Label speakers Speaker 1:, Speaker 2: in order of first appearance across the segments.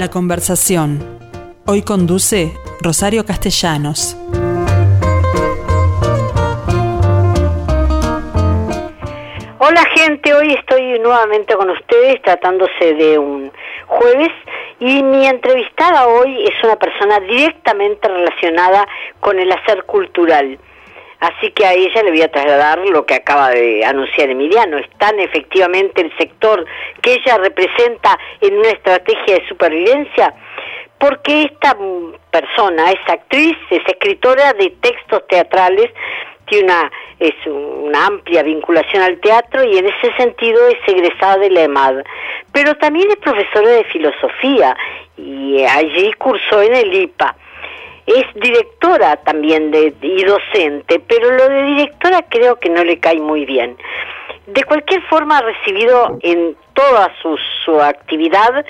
Speaker 1: La conversación. Hoy conduce Rosario Castellanos.
Speaker 2: Hola gente, hoy estoy nuevamente con ustedes tratándose de un jueves y mi entrevistada hoy es una persona directamente relacionada con el hacer cultural. Así que a ella le voy a trasladar lo que acaba de anunciar Emiliano. Están efectivamente el sector que ella representa en una estrategia de supervivencia, porque esta persona es actriz, es escritora de textos teatrales, tiene una, es una amplia vinculación al teatro y en ese sentido es egresada de la EMAD. Pero también es profesora de filosofía y allí cursó en el IPA es directora también de, y docente, pero lo de directora creo que no le cae muy bien. De cualquier forma ha recibido en toda su, su actividad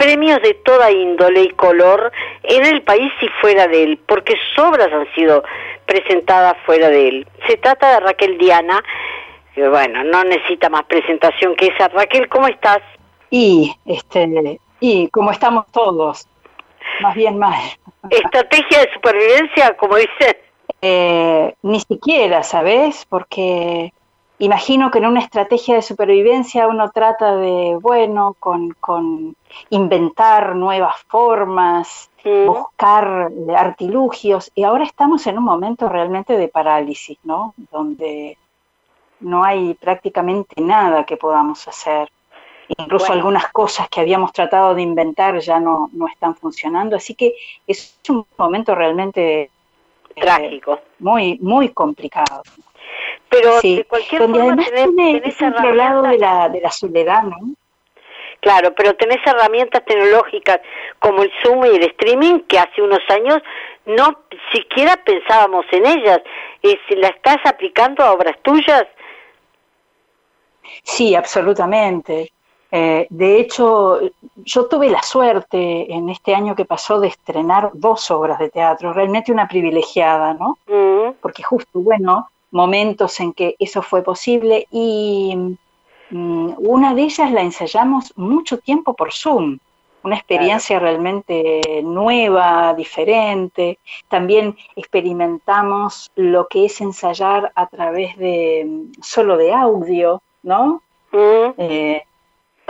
Speaker 2: premios de toda índole y color en el país y fuera de él, porque sus obras han sido presentadas fuera de él. Se trata de Raquel Diana, que bueno, no necesita más presentación que esa. Raquel, ¿cómo estás?
Speaker 3: Y, este, y como estamos todos, más bien mal.
Speaker 2: ¿Estrategia de supervivencia, como dice?
Speaker 3: Eh, ni siquiera, ¿sabes? Porque imagino que en una estrategia de supervivencia uno trata de, bueno, con, con inventar nuevas formas, buscar artilugios, y ahora estamos en un momento realmente de parálisis, ¿no? Donde no hay prácticamente nada que podamos hacer. Incluso algunas cosas que habíamos tratado de inventar ya no, no están funcionando, así que es un momento realmente
Speaker 2: eh, trágico,
Speaker 3: muy muy complicado.
Speaker 2: Pero de cualquier
Speaker 3: donde
Speaker 2: forma
Speaker 3: además
Speaker 2: tenés,
Speaker 3: tiene
Speaker 2: tenés
Speaker 3: ese lado de la, de la soledad, ¿no?
Speaker 2: Claro, pero tenés herramientas tecnológicas como el Zoom y el streaming que hace unos años no siquiera pensábamos en ellas. Eh, ¿La estás aplicando a obras tuyas?
Speaker 3: Sí, absolutamente. Eh, de hecho, yo tuve la suerte en este año que pasó de estrenar dos obras de teatro, realmente una privilegiada, ¿no?
Speaker 2: Mm.
Speaker 3: Porque justo, bueno, momentos en que eso fue posible y mm, una de ellas la ensayamos mucho tiempo por Zoom, una experiencia realmente nueva, diferente. También experimentamos lo que es ensayar a través de mm, solo de audio, ¿no?
Speaker 2: Mm.
Speaker 3: Eh,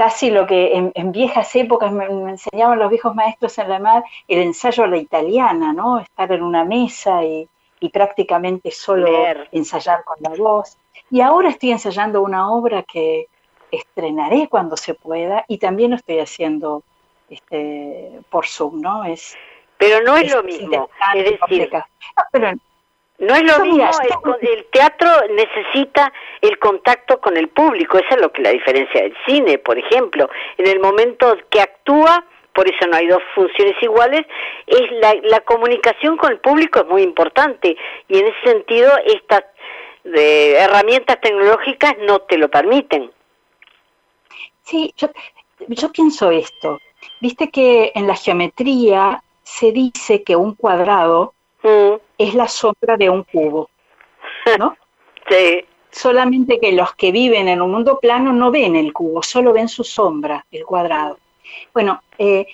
Speaker 3: casi lo que en, en viejas épocas me, me, enseñaban los viejos maestros en la mar, el ensayo a la italiana, ¿no? Estar en una mesa y, y prácticamente solo
Speaker 2: Leer.
Speaker 3: ensayar con la voz. Y ahora estoy ensayando una obra que estrenaré cuando se pueda y también lo estoy haciendo este, por Zoom, ¿no? Es,
Speaker 2: Pero no es, lo mismo, es decir,
Speaker 3: complicado. No, pero
Speaker 2: no es lo mismo, el, teatro necesita el contacto con el público, esa es lo que la diferencia del cine, por ejemplo. En el momento que actúa, por eso no hay dos funciones iguales, es la, la comunicación con el público es muy importante y en ese sentido estas eh, herramientas tecnológicas no te lo permiten.
Speaker 3: Sí, yo, yo pienso esto. Viste que en la geometría se dice que un cuadrado
Speaker 2: Mm,
Speaker 3: es la sombra de un cubo, ¿no?
Speaker 2: sí,
Speaker 3: Solamente que los que viven en un mundo plano no ven el cubo, solo ven su sombra, el cuadrado. Bueno, eh,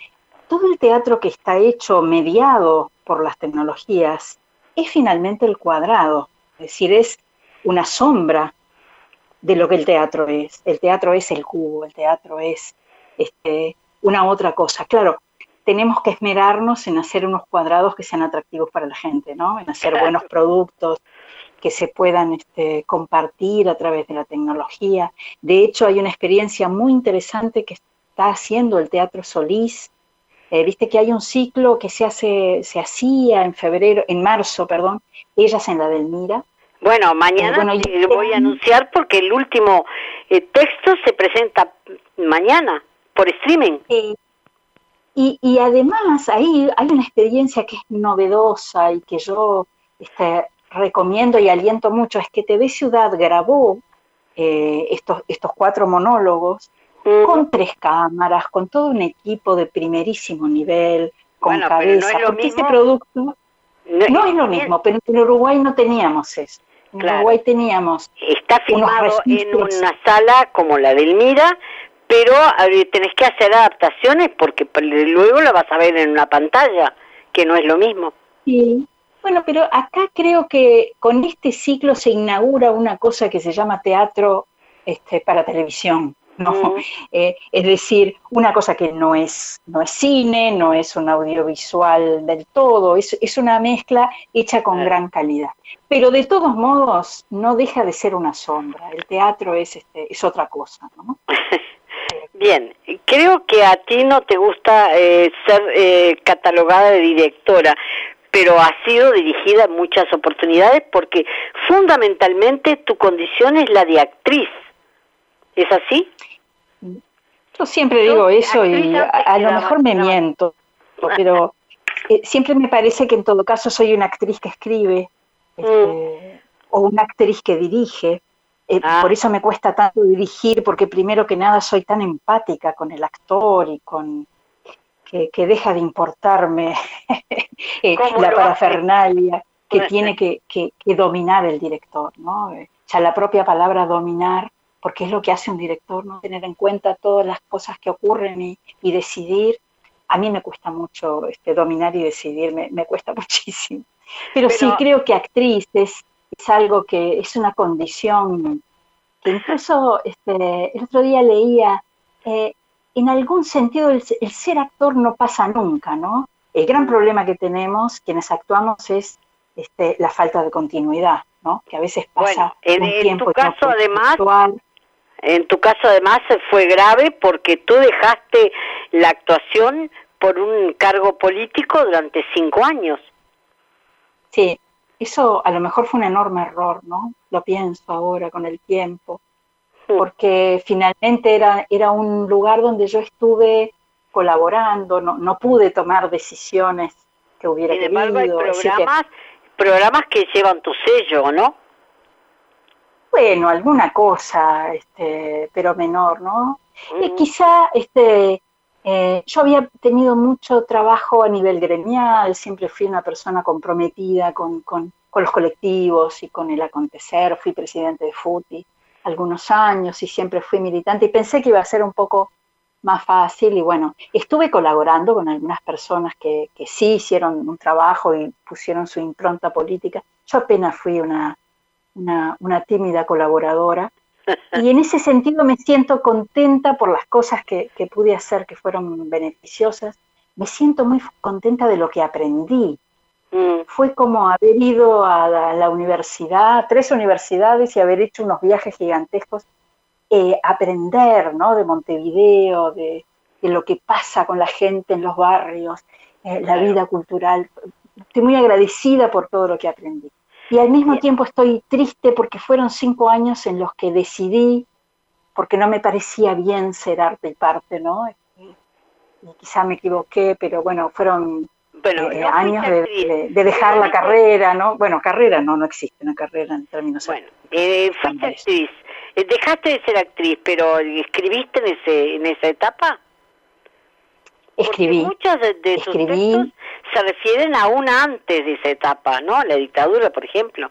Speaker 3: todo el teatro que está hecho mediado por las tecnologías es finalmente el cuadrado, es decir, es una sombra de lo que el teatro es. El teatro es el cubo, el teatro es este, una otra cosa. Claro, tenemos que esmerarnos en hacer unos cuadrados que sean atractivos para la gente, ¿no? En hacer buenos productos que se puedan este, compartir a través de la tecnología. De hecho, hay una experiencia muy interesante que está haciendo el Teatro Solís. Eh, Viste que hay un ciclo que se hace, se hacía en febrero, en marzo, perdón, ellas en la.
Speaker 2: Bueno, mañana
Speaker 3: Eh, bueno, y
Speaker 2: te
Speaker 3: este
Speaker 2: voy a
Speaker 3: año-
Speaker 2: anunciar porque el último eh, texto se presenta mañana por streaming.
Speaker 3: Eh, y, y además ahí hay una experiencia que es novedosa y que yo este, recomiendo y aliento mucho, es que TV Ciudad grabó eh, estos, estos cuatro monólogos
Speaker 2: Mm.
Speaker 3: con tres cámaras, con todo un equipo de primerísimo nivel, con
Speaker 2: Bueno, pero no
Speaker 3: cabeza,
Speaker 2: es
Speaker 3: porque ese
Speaker 2: mismo.
Speaker 3: producto
Speaker 2: No,
Speaker 3: no es lo mismo, pero en Uruguay no teníamos eso. En
Speaker 2: Claro.
Speaker 3: Uruguay teníamos
Speaker 2: Está filmado en una sala como la del Mira, pero tenés que hacer adaptaciones porque luego la vas a ver en una pantalla, que no es lo mismo.
Speaker 3: Sí, bueno, pero acá creo que con este ciclo se inaugura una cosa que se llama teatro este, para televisión. ¿no? Eh, es decir, una cosa que no es, no es cine, no es un audiovisual del todo, es, es una mezcla hecha con gran calidad. Pero de todos modos, no deja de ser una sombra. El teatro es, este, es otra cosa. ¿no?
Speaker 2: Bien, creo que a ti no te gusta eh, ser eh, catalogada de directora, pero has sido dirigida en muchas oportunidades porque fundamentalmente tu condición es la de actriz. ¿Es así?
Speaker 3: Yo siempre digo eso y a, lo mejor me miento, pero eh, siempre me parece que en todo caso soy una actriz que escribe este, mm. o una actriz que dirige. Eh, ah. Por eso me cuesta tanto dirigir, porque primero que nada soy tan empática con el actor y con que, deja de importarme eh, la parafernalia que tiene que, dominar el director, ¿no? Ya la propia palabra dominar porque es lo que hace un director, no tener en cuenta todas las cosas que ocurren y, decidir. A mí me cuesta mucho este, dominar y decidir, me, cuesta muchísimo. Pero, sí creo que actriz es, algo que es una condición que incluso este, el otro día leía, eh, en algún sentido el, ser actor no pasa nunca, ¿no? El gran problema que tenemos quienes actuamos es este, la falta de continuidad, ¿no? Que a veces pasa
Speaker 2: en, un tiempo. En tu caso, además, en tu caso además fue grave porque tú dejaste la actuación por un cargo político durante cinco años.
Speaker 3: Sí, eso a lo mejor fue un enorme error, ¿no? Lo pienso ahora con el tiempo, hmm. porque finalmente era, era un lugar donde yo estuve colaborando, no, no pude tomar decisiones que hubiera Sin embargo,
Speaker 2: Hay programas, programas que llevan tu sello, ¿no?
Speaker 3: bueno, alguna cosa, este, pero menor, ¿no? Y quizá este, eh, yo había tenido mucho trabajo a nivel gremial, siempre fui una persona comprometida con, con, los colectivos y con el acontecer, fui presidente de FUTI algunos años y siempre fui militante y pensé que iba a ser un poco más fácil y bueno, estuve colaborando con algunas personas que, que sí hicieron un trabajo y pusieron su impronta política. Yo apenas fui una, una, tímida colaboradora. Y en ese sentido me siento contenta por las cosas que, pude hacer que fueron beneficiosas. Me siento muy contenta de lo que aprendí. Mm. Fue como haber ido a la, universidad, tres universidades y haber hecho unos viajes gigantescos. Eh, aprender ¿no? de Montevideo, de, lo que pasa con la gente en los barrios, eh, la vida cultural. Estoy muy agradecida por todo lo que aprendí. Y al mismo tiempo estoy triste porque fueron cinco años en los que decidí, porque no me parecía bien ser arte y parte, ¿no? Y, quizá me equivoqué, pero bueno, fueron eh, años de, dejar la carrera, ¿no? Bueno, carrera no, no existe una carrera en términos.
Speaker 2: Bueno, eh, fuiste actriz, eh, dejaste de ser actriz, pero ¿escribiste en, ese, en esa etapa?
Speaker 3: Escribí.
Speaker 2: muchos de, de sus textos se refieren aún antes de esa etapa, ¿no? La dictadura, por ejemplo.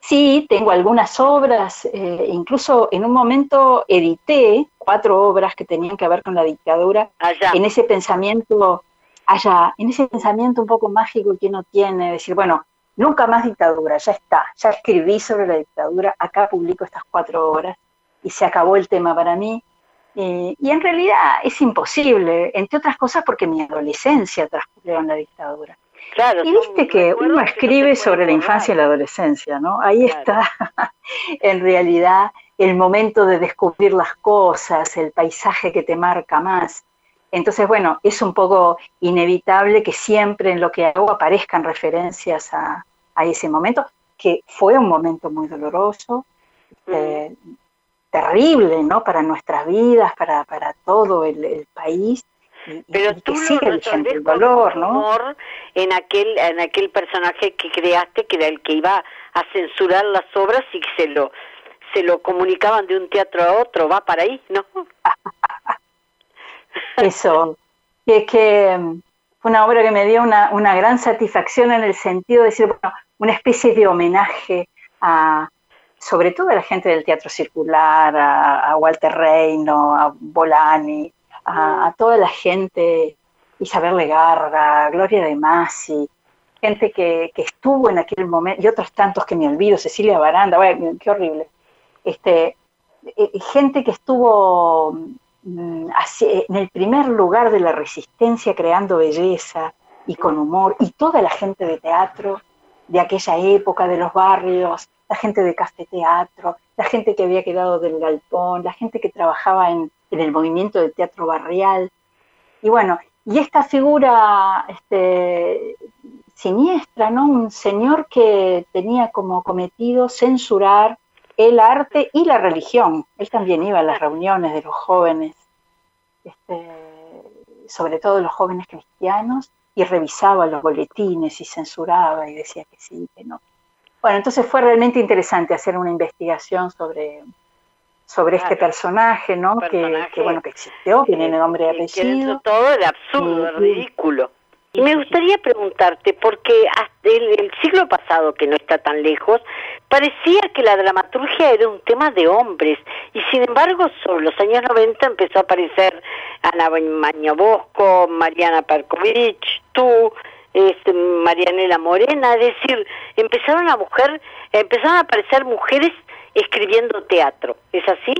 Speaker 3: Sí, tengo algunas obras, eh, incluso en un momento edité cuatro obras que tenían que ver con la dictadura, allá. en ese pensamiento allá, en ese pensamiento un poco mágico que uno tiene, decir, bueno, nunca más dictadura, ya está, ya escribí sobre la dictadura, acá publico estas cuatro obras y se acabó el tema para mí, y en realidad es imposible, entre otras cosas porque mi adolescencia transcurrió en la dictadura. y viste que uno escribe sobre la infancia y la adolescencia, ¿no? Ahí está, en realidad, el momento de descubrir las cosas, el paisaje que te marca más. Entonces, bueno, es un poco inevitable que siempre en lo que hago aparezcan referencias a, ese momento, que fue un momento muy doloroso, eh, terrible, ¿no? Para nuestras vidas, para, para todo el, país.
Speaker 2: Pero tú sigue el dolor, ¿no? En aquel, en aquel personaje que creaste, que era el que iba a censurar las obras y que se lo, se lo comunicaban de un teatro a otro, va para ahí, ¿no?
Speaker 3: Eso, es que mm, fue una obra que me dio una, una gran satisfacción en el sentido de decir, bueno, una especie de homenaje a, sobre todo a la gente del teatro circular, a, Walter Reino, a Bolani, a, toda la gente, Isabel Legarda, Gloria de Masi, gente que, estuvo en aquel momento, y otros tantos que me olvido, Cecilia Baranda, qué horrible. Este, eh, gente que estuvo mm, en el primer lugar de la resistencia creando belleza y con humor, y toda la gente de teatro de aquella época, de los barrios, la gente de Teatro, la gente que había quedado del galpón, la gente que trabajaba en, el movimiento del teatro barrial. Y bueno, y esta figura este, siniestra, ¿no? Un señor que tenía como cometido censurar el arte y la religión. Él también iba a las reuniones de los jóvenes, este, sobre todo los jóvenes cristianos, y revisaba los boletines y censuraba y decía que sí, que no. Bueno, entonces fue realmente interesante hacer una investigación sobre, sobre este personaje, ¿no? que, bueno, que existió, tiene nombre y apellido.
Speaker 2: todo era absurdo, ridículo. Y me gustaría preguntarte, porque hasta el, siglo pasado, que no está tan lejos, parecía que la dramaturgia era un tema de hombres, y sin embargo, sobre los años 90 empezó a aparecer Ana Bosco, Mariana Perkovich, tú, este, Marianela Morena, es decir, empezaron a mujer, empezaron a aparecer mujeres escribiendo teatro, ¿es así?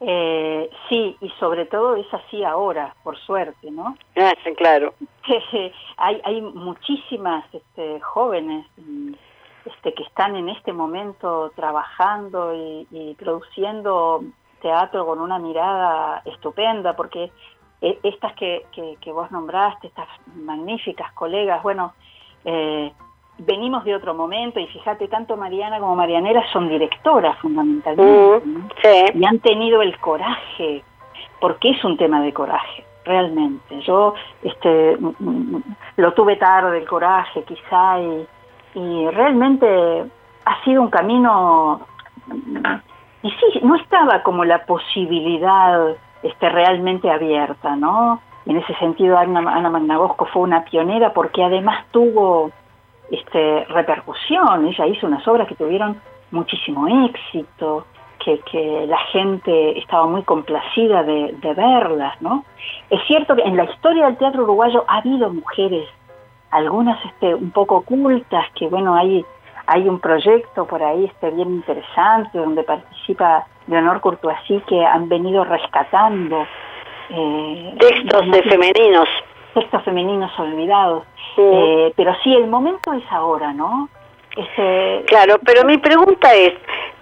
Speaker 3: Eh, sí, y sobre todo es así ahora, por suerte, ¿no?
Speaker 2: Ah, sí, claro.
Speaker 3: hay, hay muchísimas este, jóvenes este, que están en este momento trabajando y, produciendo teatro con una mirada estupenda, porque e, estas que, que, vos nombraste, estas magníficas colegas, bueno, eh, venimos de otro momento y fíjate, tanto Mariana como Marianela son directoras fundamentalmente mm, y han tenido el coraje, porque es un tema de coraje, realmente. Yo este, mm, mm, lo tuve tarde el coraje quizá y, y realmente ha sido un camino difícil, no estaba como la posibilidad este, realmente abierta, ¿no? En ese sentido Ana, Ana fue una pionera porque además tuvo este, repercusión. Ella hizo unas obras que tuvieron muchísimo éxito, que, que la gente estaba muy complacida de, verlas, ¿no? Es cierto que en la historia del teatro uruguayo ha habido mujeres, algunas este, un poco ocultas, que bueno, hay, hay un proyecto por ahí este, bien interesante donde participa Leonor Courtoisí que han venido rescatando
Speaker 2: eh, textos de femeninos
Speaker 3: textos femeninos olvidados. Eh, pero sí, el momento es ahora, ¿no?
Speaker 2: claro, pero mi pregunta es,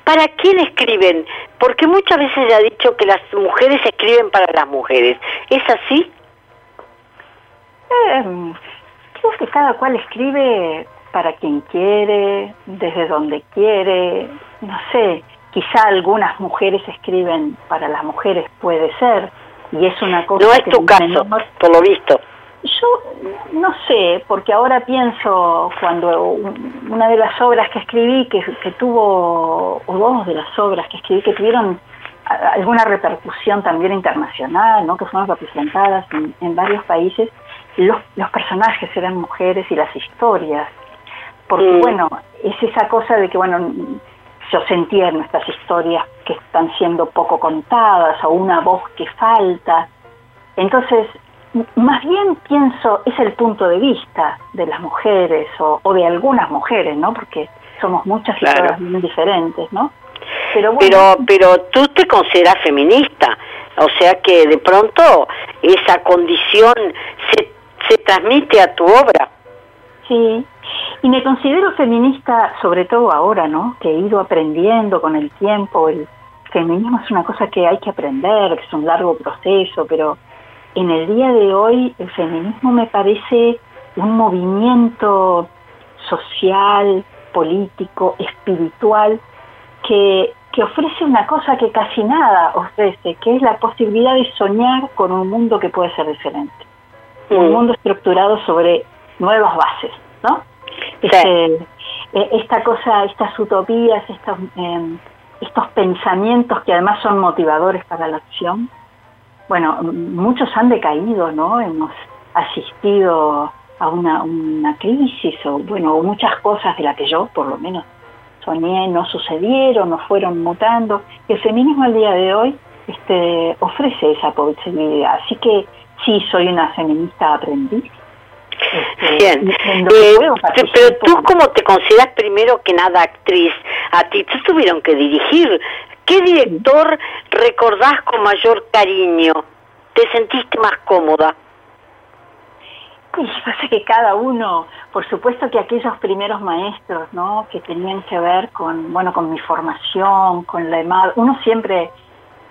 Speaker 2: ¿para quién escriben? Porque muchas veces se ha dicho que las mujeres escriben para las mujeres. ¿Es así?
Speaker 3: Eh, creo que cada cual escribe para quien quiere, desde donde quiere, no sé, quizá algunas mujeres escriben para las mujeres, puede ser, y es una cosa...
Speaker 2: No es tu caso, por lo visto.
Speaker 3: Yo no sé, porque ahora pienso cuando una de las obras que escribí, que, tuvo, o dos de las obras que escribí, que tuvieron alguna repercusión también internacional, ¿no? que fueron representadas en, varios países, los, los, personajes eran mujeres y las historias. Porque, mm. bueno, es esa cosa de que, bueno, yo sentía en nuestras historias que están siendo poco contadas o una voz que falta. Entonces, más bien pienso, es el punto de vista de las mujeres o, de algunas mujeres, ¿no? Porque somos muchas y todas muy diferentes, ¿no?
Speaker 2: Pero, pero, pero tú te consideras feminista, o sea que de pronto esa condición se, se transmite a tu obra.
Speaker 3: Sí, y me considero feminista sobre todo ahora, ¿no? Que he ido aprendiendo con el tiempo. El feminismo es una cosa que hay que aprender, que es un largo proceso, pero en el día de hoy el feminismo me parece un movimiento social, político, espiritual, que, ofrece una cosa que casi nada ofrece, que es la posibilidad de soñar con un mundo que puede ser diferente. Un mundo estructurado sobre nuevas bases, ¿no? Este, e, esta cosa, estas utopías, estos, em, estos pensamientos que además son motivadores para la acción, bueno, muchos han decaído, ¿no? Hemos asistido a una, una crisis o, bueno, muchas cosas de las que yo, por lo menos, soñé no sucedieron, no fueron mutando. el feminismo al día de hoy este, ofrece esa posibilidad. Así que sí, soy una feminista aprendiz.
Speaker 2: Este, Bien, eh, pero tú como te consideras primero que nada actriz, a ti te tuvieron que dirigir. ¿Qué director recordás con mayor cariño? ¿Te sentiste más cómoda?
Speaker 3: Y pasa que cada uno, por supuesto que aquellos primeros maestros, ¿no? Que tenían que ver con, bueno, con mi formación, con la EMAD, uno siempre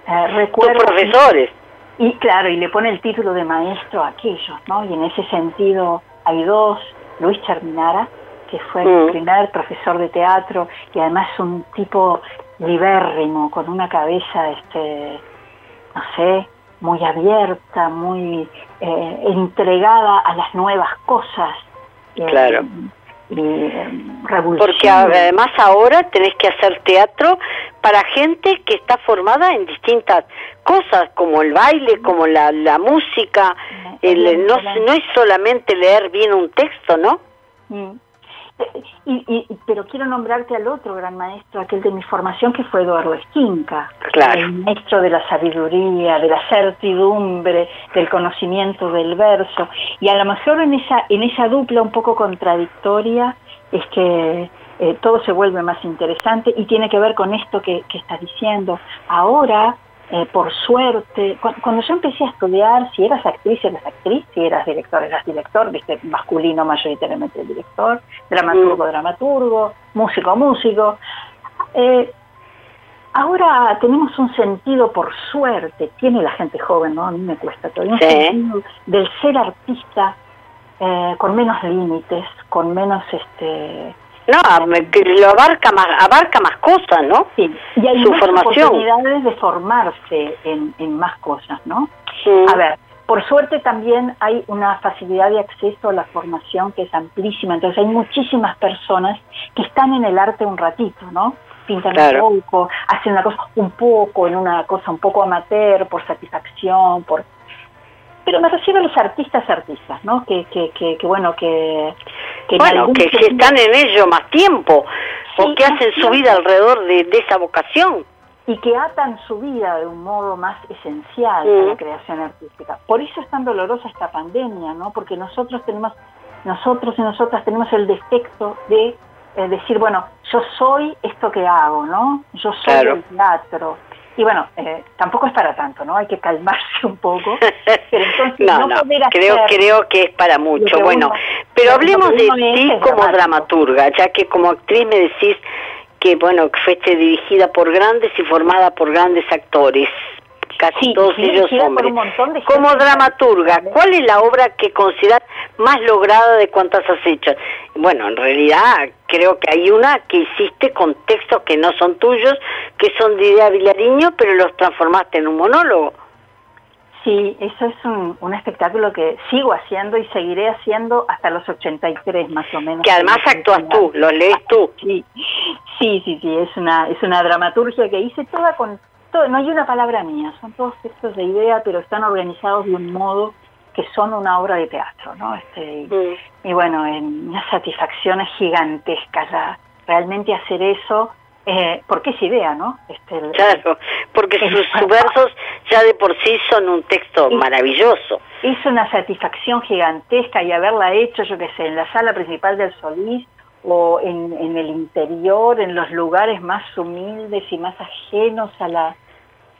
Speaker 3: eh, recuerda...
Speaker 2: profesores.
Speaker 3: Y, claro, y le pone el título de maestro a aquellos, ¿no? Y en ese sentido hay dos, Luis Cherminara, que fue el mm. primer profesor de teatro y además un tipo libérrimo, con una cabeza, este, no sé, muy abierta, muy eh, entregada a las nuevas cosas.
Speaker 2: Eh, claro. Porque además ahora tenés que hacer teatro para gente que está formada en distintas cosas, como el baile, como la, la música. El, no, no es solamente leer bien un texto, ¿no?
Speaker 3: Y, pero quiero nombrarte al otro gran maestro, aquel de mi formación, que fue Eduardo Esquinca, el maestro de la sabiduría, de la certidumbre, del conocimiento del verso. Y a lo mejor en esa, en esa dupla un poco contradictoria es que eh, todo se vuelve más interesante y tiene que ver con esto que, que estás diciendo. Ahora eh, por suerte, cuando, yo empecé a estudiar, si eras actriz, eras actriz, si eras director, eras director, viste, masculino mayoritariamente el director, dramaturgo, mm. dramaturgo, músico, músico. Eh, ahora tenemos un sentido, por suerte, tiene la gente joven, ¿no? A mí me cuesta todavía, un sentido del ser artista eh, con menos límites, con menos este
Speaker 2: no, lo abarca más, abarca más cosas, ¿no?
Speaker 3: Sí, y hay Su formación. oportunidades de formarse en, más cosas, ¿no? A ver, por suerte también hay una facilidad de acceso a la formación que es amplísima, entonces hay muchísimas personas que están en el arte un ratito, ¿no? Pintan un poco, hacen una cosa un poco, en una cosa un poco amateur, por satisfacción, por pero me refiero a los artistas artistas, ¿no? Que, que, que, bueno, que...
Speaker 2: bueno, que, están en ello más tiempo, o que hacen su vida alrededor de, esa vocación.
Speaker 3: Y que atan su vida de un modo más esencial a la mm. creación artística. Por eso es tan dolorosa esta pandemia, ¿no? Porque nosotros tenemos, nosotros y nosotras tenemos el defecto de eh, decir, bueno, yo soy esto que hago, ¿no? Yo soy el teatro, y bueno, eh, tampoco es para tanto, ¿no? Hay que calmarse un poco.
Speaker 2: Pero entonces no, no, creo, creo que es para mucho. Bueno, pero hablemos de ti como dramaturga, ya que como actriz me decís que, bueno, que fuiste dirigida por grandes y formada por grandes actores casi todos ellos hombres. Como dramaturga, ¿cuál es la obra que consideras más lograda de cuantas has hecho? Bueno, en realidad creo que hay una que hiciste con textos que no son tuyos, que son de idea Vilariño, pero los transformaste en un monólogo.
Speaker 3: Sí, eso es un, un, espectáculo que sigo haciendo y seguiré haciendo hasta los 83 más o menos.
Speaker 2: Que además actúas tú, lo lees tú.
Speaker 3: Sí, sí, sí, sí, es una, es una dramaturgia que hice toda con no hay una palabra mía, son todos textos de idea, pero están organizados de un modo que son una obra de teatro, ¿no? Este, y, bueno, en una satisfacción gigantesca ya, realmente hacer eso, eh, porque es idea, ¿no?
Speaker 2: Este, claro, porque sus, versos ya de por sí son un texto maravilloso.
Speaker 3: Es una satisfacción gigantesca y haberla hecho, yo qué sé, en la sala principal del Solís, o en, en, el interior, en los lugares más humildes y más ajenos a la,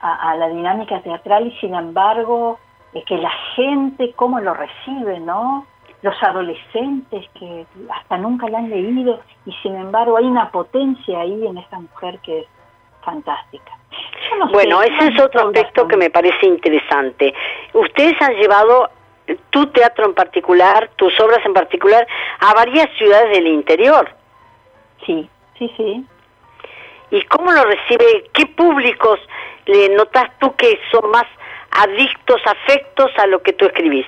Speaker 3: a, la dinámica teatral y sin embargo es que la gente cómo lo recibe, ¿no? Los adolescentes que hasta nunca la han leído y sin embargo hay una potencia ahí en esta mujer que es fantástica.
Speaker 2: bueno, ese es otro aspecto que me parece interesante. Ustedes han llevado tu teatro en particular, tus obras en particular, a varias ciudades del interior.
Speaker 3: Sí, sí, sí.
Speaker 2: ¿Y cómo lo recibe? ¿Qué públicos le notas tú que son más adictos, afectos a lo que tú escribís?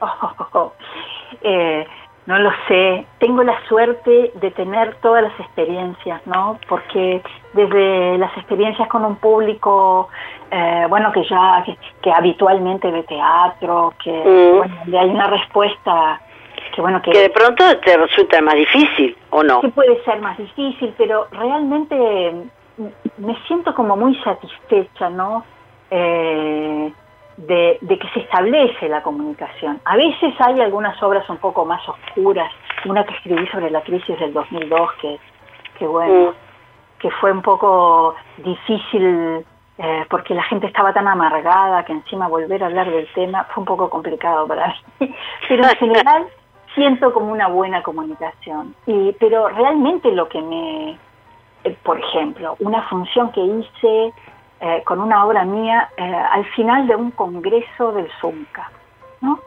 Speaker 3: eh, no lo sé. Tengo la suerte de tener todas las experiencias, ¿no? Porque desde las experiencias con un público, eh, bueno, que ya, que, habitualmente ve teatro, que, mm. bueno, hay una respuesta
Speaker 2: que bueno que, que de pronto te resulta más difícil o no
Speaker 3: que puede ser más difícil pero realmente me siento como muy satisfecha no eh, de, que se establece la comunicación. A veces hay algunas obras un poco más oscuras, una que escribí sobre la crisis del 2002, que, que bueno, que fue un poco difícil eh, porque la gente estaba tan amargada que encima volver a hablar del tema fue un poco complicado para mí. Pero en general siento como una buena comunicación. Y, pero realmente lo que me, eh, por ejemplo, una función que hice eh, con una obra mía eh, al final de un congreso del Zunca, ¿no?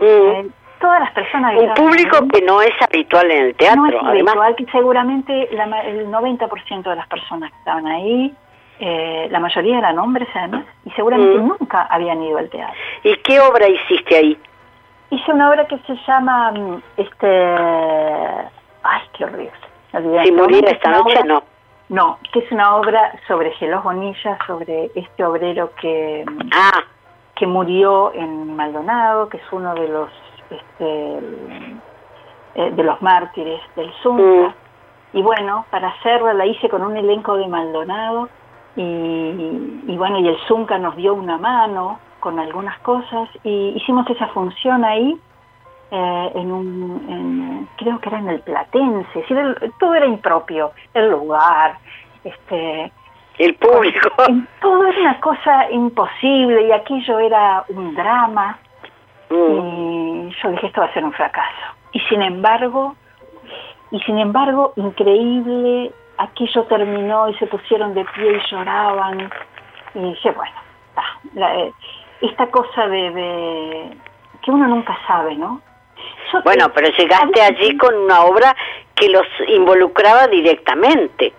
Speaker 2: Mm. Eh, todas las personas... Un público que no es habitual en el teatro,
Speaker 3: no es habitual, que seguramente el 90% de las personas que estaban ahí, la mayoría eran hombres además, y seguramente mm. nunca habían ido al teatro.
Speaker 2: ¿Y qué obra hiciste ahí?
Speaker 3: Hice una obra que se llama, mm, este... Ay, qué horrible.
Speaker 2: Si muriera esta noche, no.
Speaker 3: No, que es una obra sobre Gelos Bonilla, sobre este obrero que,
Speaker 2: ah.
Speaker 3: que murió en Maldonado, que es uno de los este, eh, de los mártires del Zunca. Mm. Y bueno, para hacerla la hice con un elenco de Maldonado y, bueno, y el Zunca nos dio una mano con algunas cosas y hicimos esa función ahí eh, en un, creo que era en el Platense, todo era impropio, el lugar, este,
Speaker 2: el público.
Speaker 3: Todo era una cosa imposible y aquello era un drama. Mm. Y yo dije, esto va a ser un fracaso. Y sin embargo, y sin embargo, increíble, aquello terminó y se pusieron de pie y lloraban. Y dije, bueno, eh, esta cosa de, que uno nunca sabe, ¿no?
Speaker 2: Bueno, pero llegaste allí con una obra que los involucraba directamente.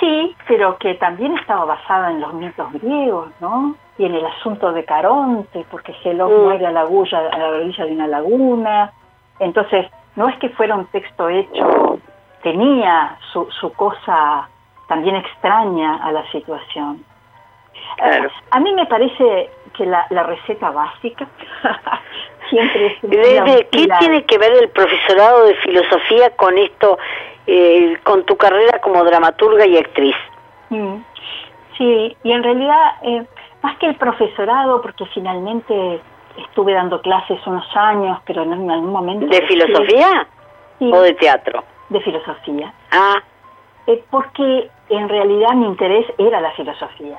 Speaker 3: Sí, pero que también estaba basada en los mitos griegos, ¿no? Y en el asunto de Caronte, porque Gelón mm. muere a la, a la orilla de una laguna. Entonces, no es que fuera un texto hecho, tenía su, su cosa también extraña a la situación.
Speaker 2: Claro.
Speaker 3: A mí me parece que la, la receta básica siempre
Speaker 2: ¿Qué tiene que ver el profesorado de filosofía con esto, eh, con tu carrera como dramaturga y actriz?
Speaker 3: Mm. Sí, y en realidad, eh, más que el profesorado, porque finalmente estuve dando clases unos años, pero en algún momento...
Speaker 2: ¿De filosofía o de teatro?
Speaker 3: De filosofía.
Speaker 2: Ah.
Speaker 3: Eh, porque en realidad mi interés era la filosofía.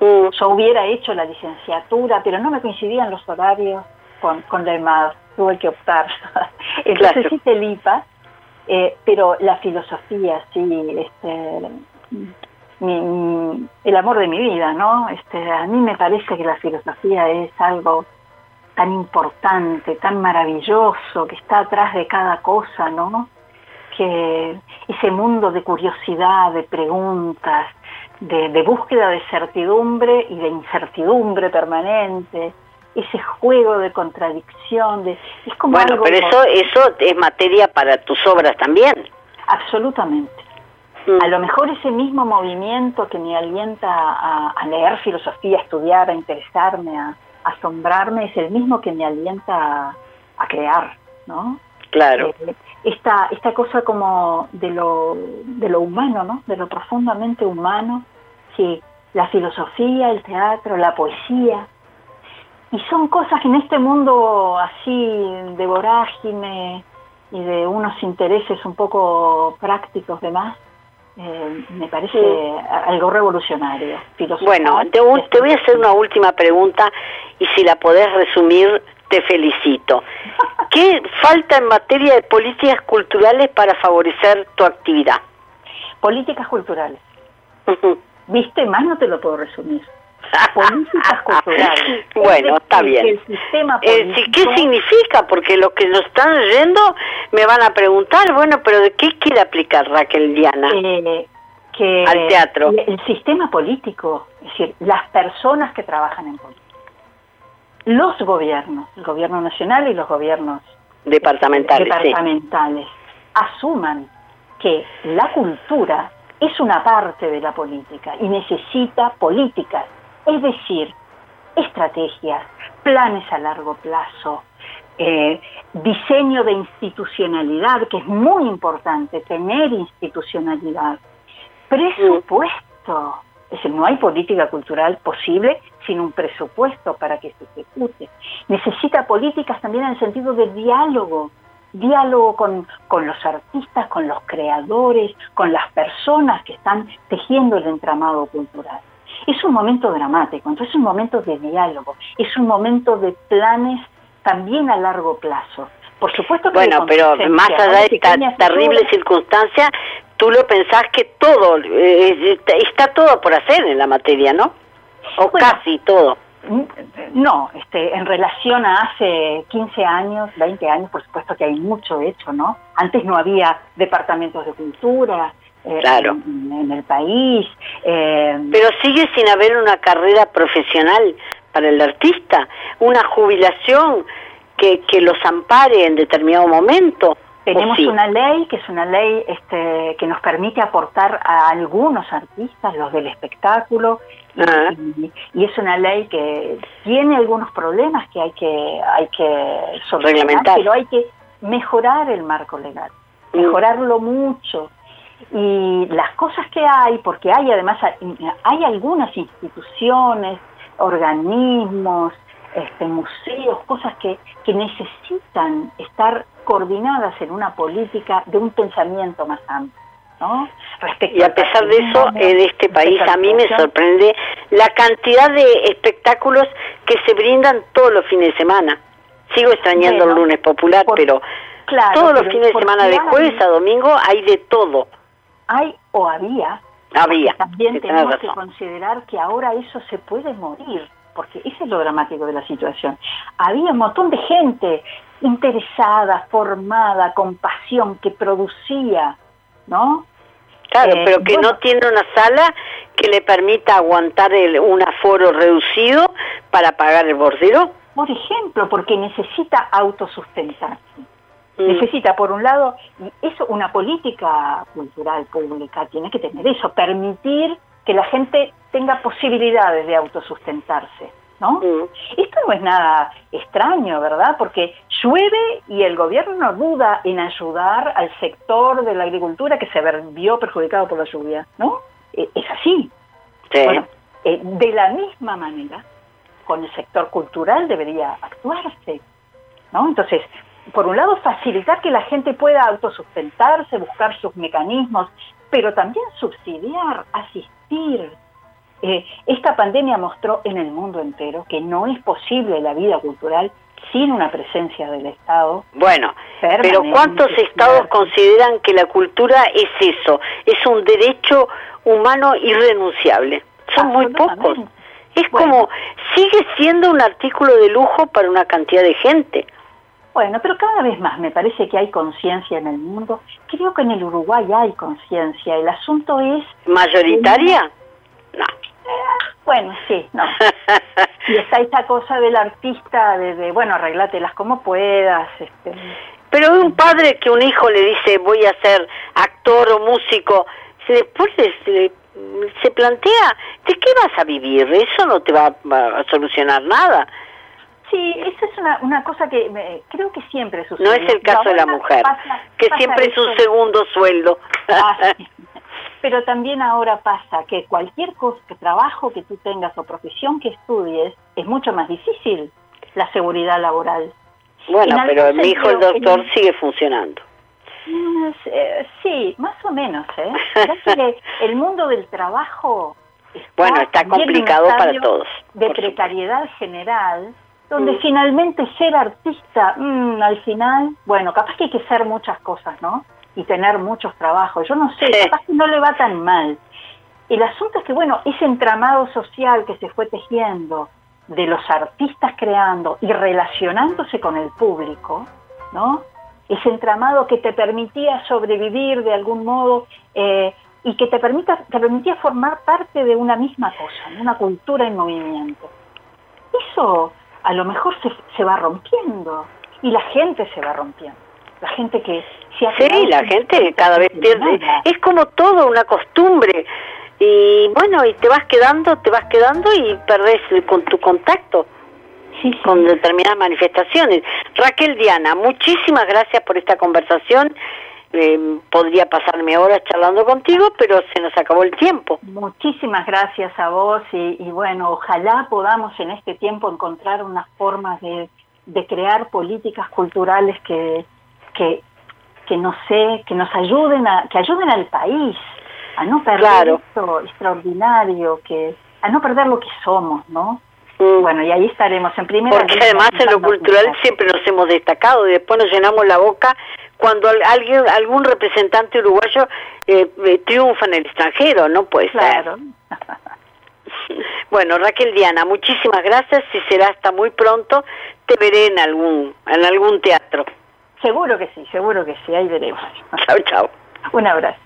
Speaker 3: Mm. Yo hubiera hecho la licenciatura, pero no me coincidían los horarios con, con la EMAD, tuve que optar. Entonces sí hice el IPA, eh, pero la filosofía, sí, este, el amor de mi vida, ¿no? Este, a mí me parece que la filosofía es algo tan importante, tan maravilloso, que está atrás de cada cosa, ¿no? Que ese mundo de curiosidad, de preguntas, de, de búsqueda de certidumbre y de incertidumbre permanente, ese juego de contradicción, de, es como
Speaker 2: bueno, pero eso, eso es materia para tus obras también.
Speaker 3: Absolutamente. Mm. A lo mejor ese mismo movimiento que me alienta a, leer filosofía, a estudiar, a interesarme, a, asombrarme, es el mismo que me alienta a, crear, ¿no?
Speaker 2: Claro.
Speaker 3: Eh, esta, esta cosa como de lo, de lo humano, ¿no? De lo profundamente humano, sí, la filosofía, el teatro, la poesía, y son cosas que en este mundo así de vorágine y de unos intereses un poco prácticos de más, eh, me parece algo revolucionario.
Speaker 2: Bueno, te, te, voy a hacer una última pregunta y si la podés resumir, te felicito. ¿Qué falta en materia de políticas culturales para favorecer tu actividad?
Speaker 3: Políticas culturales. ¿Viste? Más no te lo puedo resumir políticas culturales.
Speaker 2: Bueno, está bien. Eh, ¿Qué significa? Porque los que nos están leyendo me van a preguntar, bueno, pero ¿de qué quiere aplicar Raquel Diana?
Speaker 3: Eh, que
Speaker 2: al teatro.
Speaker 3: El sistema político, es decir, las personas que trabajan en política. Los gobiernos, el gobierno nacional y los gobiernos
Speaker 2: departamentales,
Speaker 3: departamentales asuman que la cultura es una parte de la política y necesita políticas es decir, estrategias, planes a largo plazo, eh, diseño de institucionalidad, que es muy importante, tener institucionalidad, presupuesto, es decir, no hay política cultural posible sin un presupuesto para que se ejecute. Necesita políticas también en el sentido de diálogo, diálogo con, con, los artistas, con los creadores, con las personas que están tejiendo el entramado cultural. Es un momento dramático, entonces es un momento de diálogo, es un momento de planes también a largo plazo. Por supuesto que
Speaker 2: bueno, pero más allá de esta terrible circunstancia, tú lo pensás que todo, eh, está todo por hacer en la materia, ¿no? O casi todo.
Speaker 3: No, este, en relación a hace 15 años, 20 años, por supuesto que hay mucho hecho, ¿no? Antes no había departamentos de cultura, eh,
Speaker 2: claro.
Speaker 3: en, el país. Eh,
Speaker 2: Pero sigue sin haber una carrera profesional para el artista, una jubilación que, que los ampare en determinado momento.
Speaker 3: Tenemos una ley que es una ley este, que nos permite aportar a algunos artistas, los del espectáculo, y, es una ley que tiene algunos problemas que hay que hay que
Speaker 2: solucionar,
Speaker 3: pero hay que mejorar el marco legal, mm. mejorarlo mucho. Y las cosas que hay, porque hay además hay algunas instituciones, organismos, este, museos, cosas que, que necesitan estar coordinadas en una política de un pensamiento más amplio. ¿no?
Speaker 2: Respecto y a pesar de eso, en este país a mí me sorprende la cantidad de espectáculos que se brindan todos los fines de semana. Sigo extrañando el lunes popular, pero todos los fines de semana, de jueves a domingo, hay de todo.
Speaker 3: Hay o había.
Speaker 2: Había.
Speaker 3: También tenemos que considerar que ahora eso se puede morir porque ese es lo dramático de la situación. Había un montón de gente interesada, formada, con pasión, que producía, ¿no?
Speaker 2: Claro, eh, pero que no tiene una sala que le permita aguantar el, un aforo reducido para pagar el bordero.
Speaker 3: Por ejemplo, porque necesita autosustentarse. Mm. Necesita, por un lado, y eso, una política cultural pública tiene que tener eso, permitir que la gente tenga posibilidades de autosustentarse. ¿no? Mm. Esto no es nada extraño, ¿verdad? Porque llueve y el gobierno no duda en ayudar al sector de la agricultura que se vio perjudicado por la lluvia, ¿no? Eh, es así. Bueno, eh, de la misma manera, con el sector cultural debería actuarse, ¿no? Entonces, por un lado, facilitar que la gente pueda autosustentarse, buscar sus mecanismos, pero también subsidiar, asistir, eh, esta pandemia mostró en el mundo entero que no es posible la vida cultural sin una presencia del Estado.
Speaker 2: Bueno, pero ¿cuántos estados consideran que la cultura es eso? Es un derecho humano irrenunciable. Son muy pocos. Es como, sigue siendo un artículo de lujo para una cantidad de gente.
Speaker 3: Bueno, pero cada vez más me parece que hay conciencia en el mundo. Creo que en el Uruguay hay conciencia. El asunto es...
Speaker 2: ¿Mayoritaria? No.
Speaker 3: Bueno, sí, no. Y está esa cosa del artista, de, bueno, arreglátelas como puedas. Este.
Speaker 2: Pero un padre que un hijo le dice, voy a ser actor o músico, se después se, se plantea, ¿de qué vas a vivir? Eso no te va a, solucionar nada.
Speaker 3: Sí, esa es una, una cosa que creo que siempre sucede.
Speaker 2: No es el caso de la mujer, que siempre es un segundo sueldo. Ah,
Speaker 3: pero también ahora pasa que cualquier cosa, que trabajo que tú tengas o profesión que estudies, es mucho más difícil la seguridad laboral.
Speaker 2: Bueno, pero mi hijo el doctor sigue funcionando.
Speaker 3: Mm, eh, sí, más o menos, ¿eh? el mundo del trabajo
Speaker 2: está bueno, está complicado para todos.
Speaker 3: De precariedad general, donde mm. finalmente ser artista, mm, al final, bueno, capaz que hay que ser muchas cosas, ¿no? y tener muchos trabajos. Yo no sé, capaz que no le va tan mal. El asunto es que, bueno, ese entramado social que se fue tejiendo de los artistas creando y relacionándose con el público, ¿no? Ese entramado que te permitía sobrevivir de algún modo eh, y que te, permita, te permitía formar parte de una misma cosa, una cultura en movimiento. Eso a lo mejor se, se va rompiendo y la gente se va rompiendo la gente que
Speaker 2: se Sí, la gente cada vez pierde. Es como todo una costumbre. Y bueno, y te vas quedando, te vas quedando y perdés con tu contacto. con determinadas manifestaciones. Raquel Diana, muchísimas gracias por esta conversación. Eh, podría pasarme horas charlando contigo, pero se nos acabó el tiempo.
Speaker 3: Muchísimas gracias a vos y, bueno, ojalá podamos en este tiempo encontrar unas formas de, crear políticas culturales que, que, que no sé, que nos ayuden a, que ayuden al país a no perder esto extraordinario, que a no perder lo que somos, ¿no? Mm. Bueno, y ahí estaremos en primera.
Speaker 2: Porque además en lo cultural siempre nos hemos destacado y después nos llenamos la boca cuando alguien, algún representante uruguayo eh, eh, triunfa en el extranjero, ¿no? Puede
Speaker 3: claro.
Speaker 2: bueno, Raquel Diana, muchísimas gracias y será hasta muy pronto. Te veré en algún, en algún teatro.
Speaker 3: Seguro que sí, seguro que sí, ahí veremos.
Speaker 2: Chao, chao.
Speaker 3: Un abrazo.